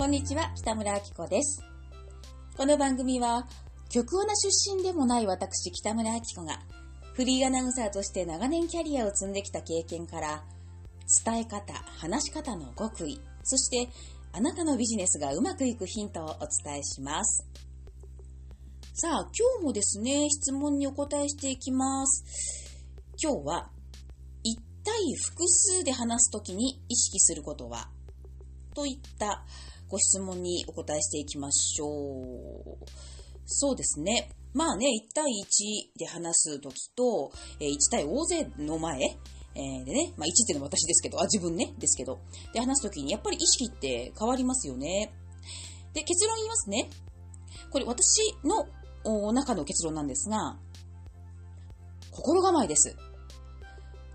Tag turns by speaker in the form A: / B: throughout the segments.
A: こんにちは、北村明子です。この番組は、局アナ出身でもない私、北村明子が、フリーアナウンサーとして長年キャリアを積んできた経験から、伝え方、話し方の極意、そして、あなたのビジネスがうまくいくヒントをお伝えします。さあ、今日もですね、質問にお答えしていきます。今日は、一対複数で話すときに意識することは？といったご質問にお答えしていきましょう。そうですね。まあね、1対1で話すときと、え1対大勢の前、えーでね、まあ1っていうのは私ですけど、あ、自分ね、ですけど、で話すときにやっぱり意識って変わりますよね。で、結論言いますね。これ私の中の結論なんですが、心構えです。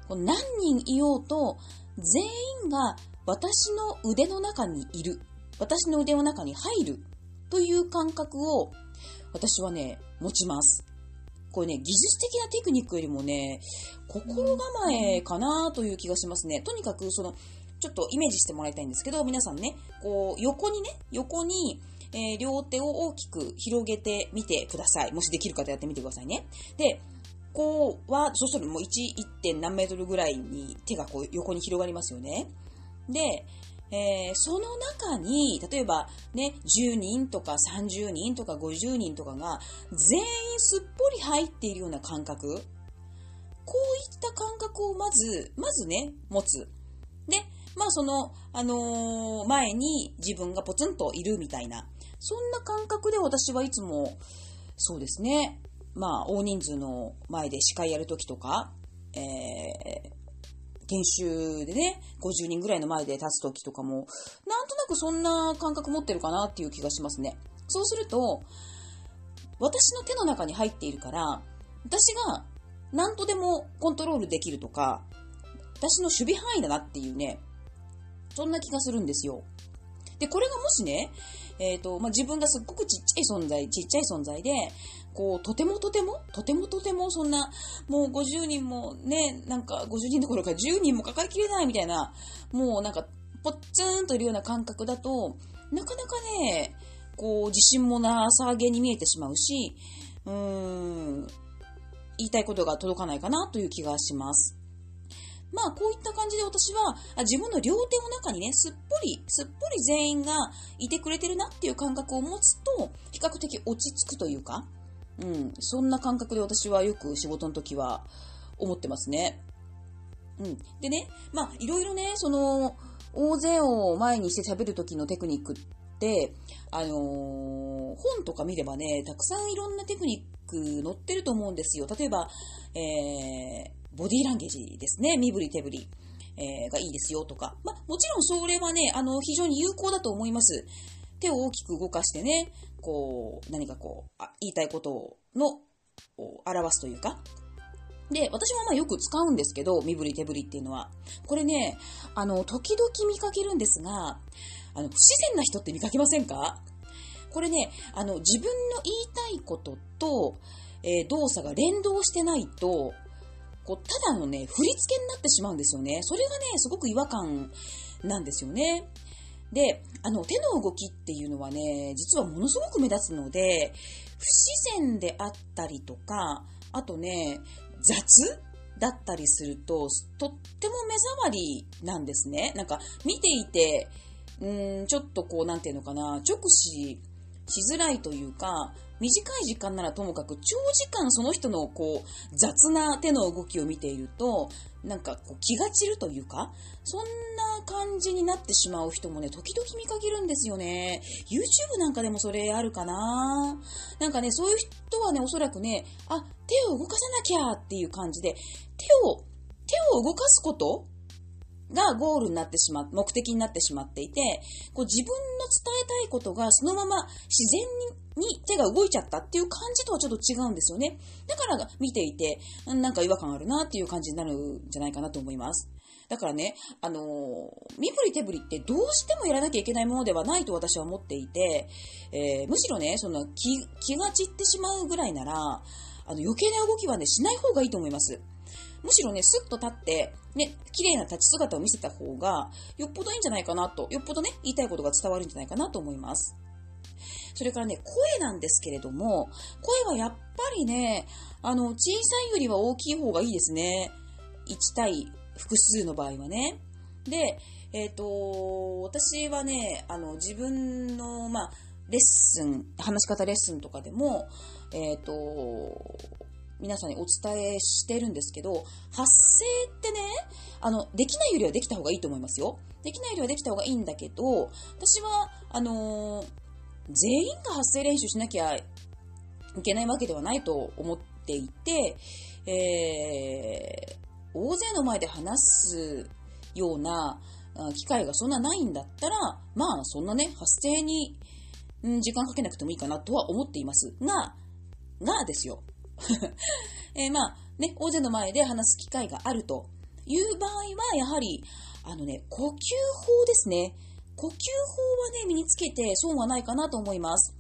A: こ何人いようと、全員が私の腕の中にいる。私の腕の中に入る。という感覚を、私はね、持ちます。これね、技術的なテクニックよりもね、心構えかなという気がしますね。とにかく、その、ちょっとイメージしてもらいたいんですけど、皆さんね、こう、横にね、横に、えー両手を大きく広げてみてください。もしできる方やってみてくださいね。で、こうは、そしたらもう1、1. 点何メートルぐらいに手がこう横に広がりますよね。で、えーその中に、例えばね、10人とか30人とか50人とかが全員すっぽり入っているような感覚。こういった感覚をまず、まずね、持つ。で、まあその、あのー前に自分がポツンといるみたいな、そんな感覚で私はいつも、そうですね、まあ大人数の前で司会やるときとか、えー研修でね、50人ぐらいの前で立つときとかも、なんとなくそんな感覚持ってるかなっていう気がしますね。そうすると、私の手の中に入っているから、私が何とでもコントロールできるとか、私の守備範囲だなっていうね、そんな気がするんですよ。で、これがもしね、えっ、と、まあ、自分がすっごくちっちゃい存在、ちっちゃい存在で、こう、とてもとても、とてもとても、そんな、もう50人もね、なんか50人どころか10人も抱えきれないみたいな、もうなんか、ぽっつーんといるような感覚だと、なかなかね、こう、自信もなさげに見えてしまうし、うーん、言いたいことが届かないかなという気がします。まあ、こういった感じで私は、自分の両手の中にね、すっぽり、すっぽり全員がいてくれてるなっていう感覚を持つと、比較的落ち着くというか、うん、そんな感覚で私はよく仕事の時は思ってますね。うん。でね、まあ、いろいろね、その、大勢を前にして喋る時のテクニックって、あのー本とか見ればね、たくさんいろんなテクニック載ってると思うんですよ。例えば、えー、ボディーランゲージですね。身振り手振り。えーがいいですよとか。まあ、もちろんそれはね、あの、非常に有効だと思います。手を大きく動かしてね、こう、何かこう、あ言いたいことの、を表すというか。で、私もまあよく使うんですけど、身振り手振りっていうのは。これね、あの、時々見かけるんですが、あの、不自然な人って見かけませんか？これね、あの、自分の言いたいことと、えー動作が連動してないと、こう、ただのね、振り付けになってしまうんですよね。それがね、すごく違和感なんですよね。で、あの、手の動きっていうのはね、実はものすごく目立つので、不自然であったりとか、あとね、雑だったりすると、とっても目障りなんですね。なんか、見ていて、うーん、ちょっとこう、なんていうのかな、直視しづらいというか、短い時間ならともかく、長時間その人のこう、雑な手の動きを見ていると、なんかこう気が散るというか、そんな感じになってしまう人もね、時々見かけるんですよね。YouTube なんかでもそれあるかななんかね、そういう人はね、おそらくね、あ、手を動かさなきゃっていう感じで、手を、手を動かすことがゴールになってしまう、目的になってしまっていて、こう自分の伝えたいことがそのまま自然にに手が動いちゃったっていう感じとはちょっと違うんですよね。だから見ていて、なんか違和感あるなっていう感じになるんじゃないかなと思います。だからね、あのー身振り手振りってどうしてもやらなきゃいけないものではないと私は思っていて、えーむしろね、その気気が散ってしまうぐらいなら、あの余計な動きはね、しない方がいいと思います。むしろね、スッと立って、ね、綺麗な立ち姿を見せた方が、よっぽどいいんじゃないかなと、よっぽどね、言いたいことが伝わるんじゃないかなと思います。それからね、声なんですけれども、声はやっぱりね、あの、小さいよりは大きい方がいいですね。1対複数の場合はね。で、えっ、ー、と、私はね、あの、自分の、まあ、レッスン、話し方レッスンとかでも、えっ、ー、と、皆さんにお伝えしてるんですけど、発声ってね、あの、できないよりはできた方がいいと思いますよ。できないよりはできた方がいいんだけど、私は、あのー、全員が発声練習しなきゃいけないわけではないと思っていて、えー、大勢の前で話すような機会がそんなないんだったら、まあそんなね、発声に時間かけなくてもいいかなとは思っています。が、がですよ。えー、まあね、大勢の前で話す機会があるという場合は、やはり、あのね、呼吸法ですね。呼吸法はね、身につけて損はないかなと思います。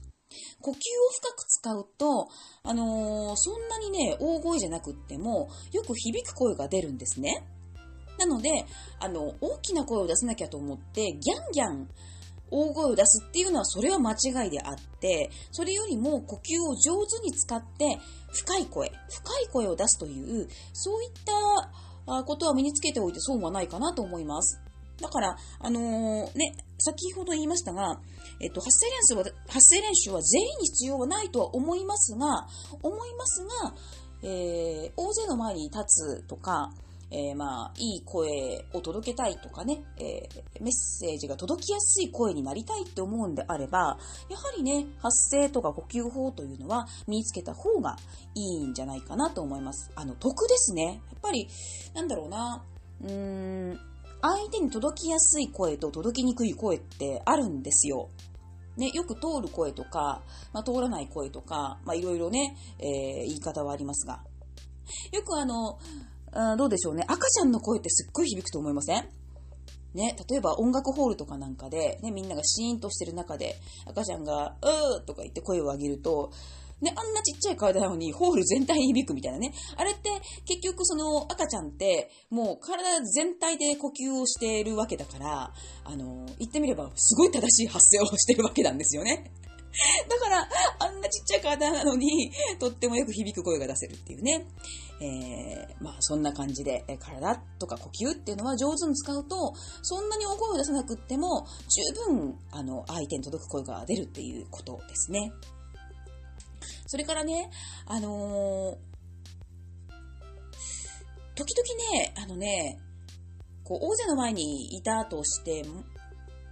A: 呼吸を深く使うと、あのー、そんなにね、大声じゃなくっても、よく響く声が出るんですね。なので、あの、大きな声を出さなきゃと思って、ギャンギャン大声を出すっていうのは、それは間違いであって、それよりも呼吸を上手に使って、深い声、深い声を出すという、そういったことは身につけておいて損はないかなと思います。だから、あのー、ね、先ほど言いましたが、えっと、発声練習は、発声練習は全員に必要はないとは思いますが、思いますが、えー、大勢の前に立つとか、えー、まあ、いい声を届けたいとかね、えー、メッセージが届きやすい声になりたいって思うんであれば、やはりね、発声とか呼吸法というのは身につけた方がいいんじゃないかなと思います。あの、得ですね。やっぱり、なんだろうな、うーん、相手に届きやすい声と届きにくい声ってあるんですよ。ね、よく通る声とか、まあ、通らない声とか、まあ、いろいろね、えー、言い方はありますが。よくあの、あどうでしょうね。赤ちゃんの声ってすっごい響くと思いません？ね、例えば音楽ホールとかなんかで、ね、みんながシーンとしてる中で、赤ちゃんが、うーとか言って声を上げると、ね、あんなちっちゃい体なのにホール全体に響くみたいなね。あれって結局その赤ちゃんってもう体全体で呼吸をしているわけだから、あの、言ってみればすごい正しい発声をしてるわけなんですよね。だから、あんなちっちゃい体なのに、とってもよく響く声が出せるっていうね。えー、まあそんな感じで、体とか呼吸っていうのは上手に使うと、そんなに大声を出さなくっても、十分、あの、相手に届く声が出るっていうことですね。それからね、あのー、時々ね、あのね、こう、大勢の前にいたとして、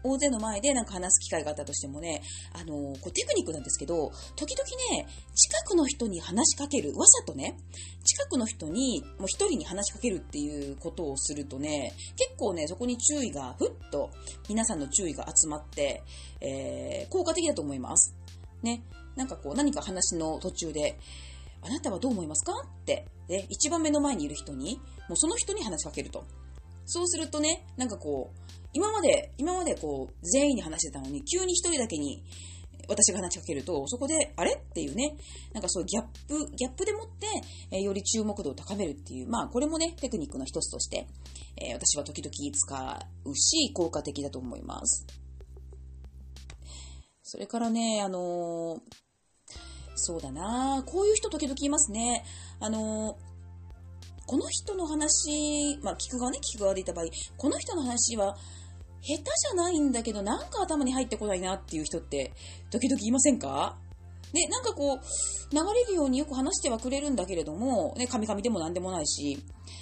A: 大勢の前でなんか話す機会があったとしてもね、あのー、こうテクニックなんですけど、時々ね、近くの人に話しかける、わざとね、近くの人に、もう一人に話しかけるっていうことをするとね、結構ね、そこに注意が、ふっと、皆さんの注意が集まって、えー、効果的だと思います。ね。なんかこう、何か話の途中で、あなたはどう思いますか？って、で、一番目の前にいる人に、もうその人に話しかけると。そうするとね、なんかこう、今まで、今までこう、全員に話してたのに、急に一人だけに、私が話しかけると、そこで、あれ？っていうね、なんかそういうギャップ、ギャップでもって、えー、より注目度を高めるっていう、まあ、これもね、テクニックの一つとして、えー、私は時々使うし、効果的だと思います。それからね、あのー、そうだなこういう人時々いますね。あのこの人の話、まあ、聞く側ね、聞く側でいた場合、この人の話は、下手じゃないんだけど、なんか頭に入ってこないなっていう人って、時々いませんか？ね、なんかこう、流れるようによく話してはくれるんだけれども、ね、カミカミでも何でもないし、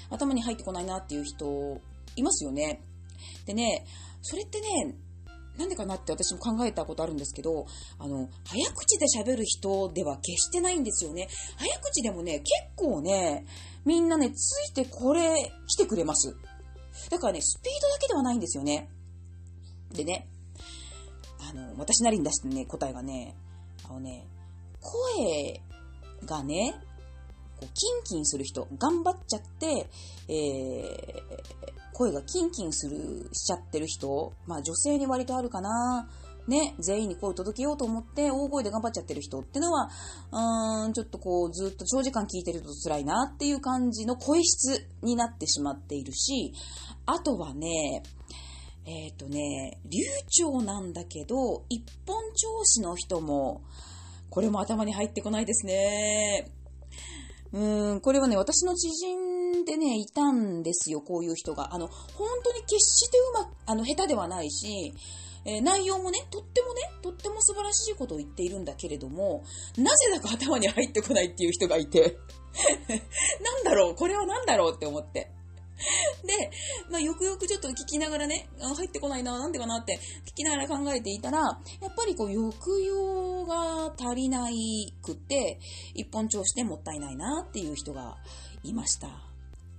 A: 頭に入ってこないなっていう人、いますよね。でね、それってね、なんでかなって私も考えたことあるんですけど、あの、早口で喋る人では決してないんですよね。早口でもね、結構ね、みんなね、ついてこれ、来てくれます。だからね、スピードだけではないんですよね。でね、あの、私なりに出したね、答えがね、あのね、声がね、こうキンキンする人、頑張っちゃって、えー、声がキンキンする、しちゃってる人、まあ女性に割とあるかな。ね、全員に声を届けようと思って大声で頑張っちゃってる人ってのは、うーん、ちょっとこうずっと長時間聞いてると辛いなっていう感じの声質になってしまっているし、あとはね、えっ、ー、とね、流暢なんだけど、一本調子の人も、これも頭に入ってこないですね。うん、これはね、私の知人でね、いたんですよ、こういう人が。あの、本当に決してうまく、あの、下手ではないし、えー、内容もね、とってもね、とっても素晴らしいことを言っているんだけれども、なぜだか頭に入ってこないっていう人がいて、なんだろう、これはなんだろうって思って。で、まあ、よくよくちょっと聞きながらね、入ってこないな、なんでかなって聞きながら考えていたら、やっぱりこう、抑揚が足りないくて、一本調子でもったいないなっていう人がいました。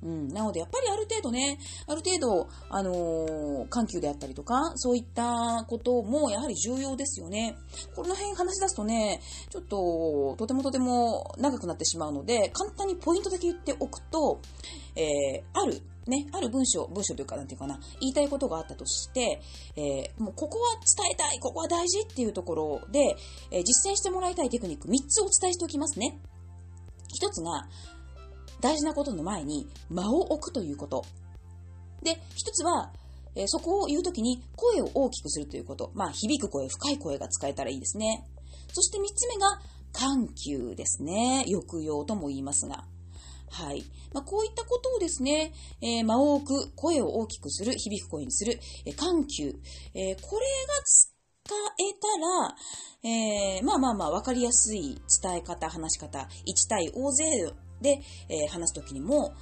A: うん。なので、やっぱりある程度ね、ある程度、あのー、緩急であったりとか、そういったこともやはり重要ですよね。この辺話し出すとね、ちょっと、とてもとても長くなってしまうので、簡単にポイントだけ言っておくと、えー、ある、ね、ある文章、文章というか、なんていうかな、言いたいことがあったとして、えー、もうここは伝えたい、ここは大事っていうところで、えー、実践してもらいたいテクニック3つお伝えしておきますね。1つが、大事なことの前に間を置くということ。で、一つは、えー、そこを言うときに声を大きくするということ。まあ、響く声、深い声が使えたらいいですね。そして三つ目が、緩急ですね。抑揚とも言いますが。はい。まあ、こういったことをですね、えー、間を置く、声を大きくする、響く声にする、えー、緩急。えー、これが使えたら、えー、まあまあまあ、わかりやすい伝え方、話し方、1対大勢で、えー、話すときにも、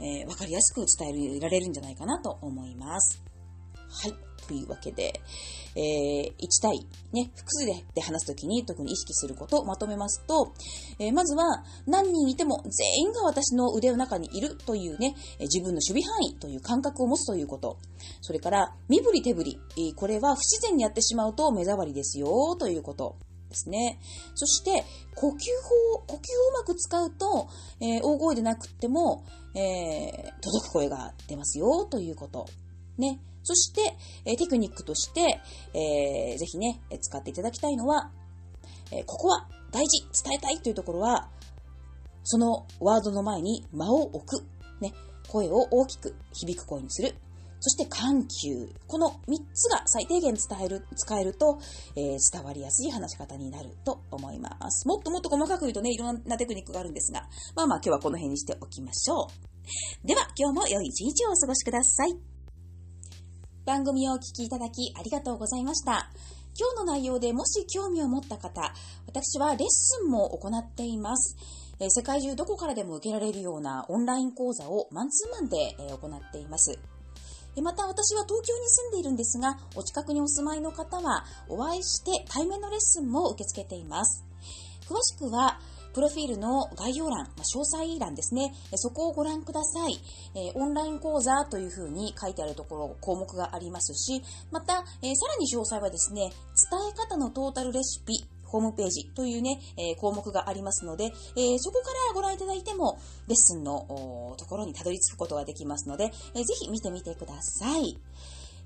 A: えー、わかりやすく伝えられるんじゃないかなと思います。はい。というわけで、えー、1対、ね、複数でで話すときに特に意識することをまとめますと、えー、まずは何人いても全員が私の腕の中にいるというね、自分の守備範囲という感覚を持つということ。それから、身振り手振り。これは不自然にやってしまうと目障りですよということ。ですね。そして、呼吸法、呼吸をうまく使うと、えー、大声でなくっても、えー、届く声が出ますよ、ということ。ね。そして、えー、テクニックとして、えー、ぜひね、使っていただきたいのは、え、ここは大事、伝えたいというところは、そのワードの前に間を置く。ね。声を大きく響く声にする。そして緩急。この3つが最低限伝える、使えると、えー、伝わりやすい話し方になると思います。もっともっと細かく言うとね、いろんなテクニックがあるんですが、まあまあ今日はこの辺にしておきましょう。では、今日も良い一日をお過ごしください。番組をお聴きいただきありがとうございました。今日の内容でもし興味を持った方、私はレッスンも行っています。世界中どこからでも受けられるようなオンライン講座をマンツーマンで行っています。でまた私は東京に住んでいるんですが、お近くにお住まいの方はお会いして対面のレッスンも受け付けています。詳しくは、プロフィールの概要欄、詳細欄ですね。そこをご覧ください。オンライン講座というふうに書いてあるところ、項目がありますし、また、さらに詳細はですね、伝え方のトータルレシピホームページというね、え、項目がありますので、え、そこからご覧いただいても、レッスンのところにたどり着くことができますので、えー、ぜひ見てみてください。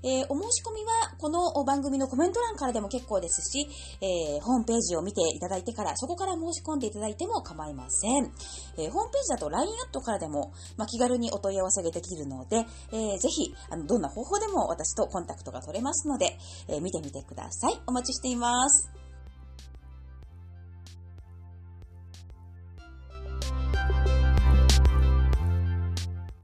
A: えー、お申し込みはこの番組のコメント欄からでも結構ですし、えー、ホームページを見ていただいてから、そこから申し込んでいただいても構いません。えー、ホームページだと LINE アットからでも、まあ、気軽にお問い合わせができるので、えー、ぜひ、あの、どんな方法でも私とコンタクトが取れますので、え見てみてください。お待ちしています。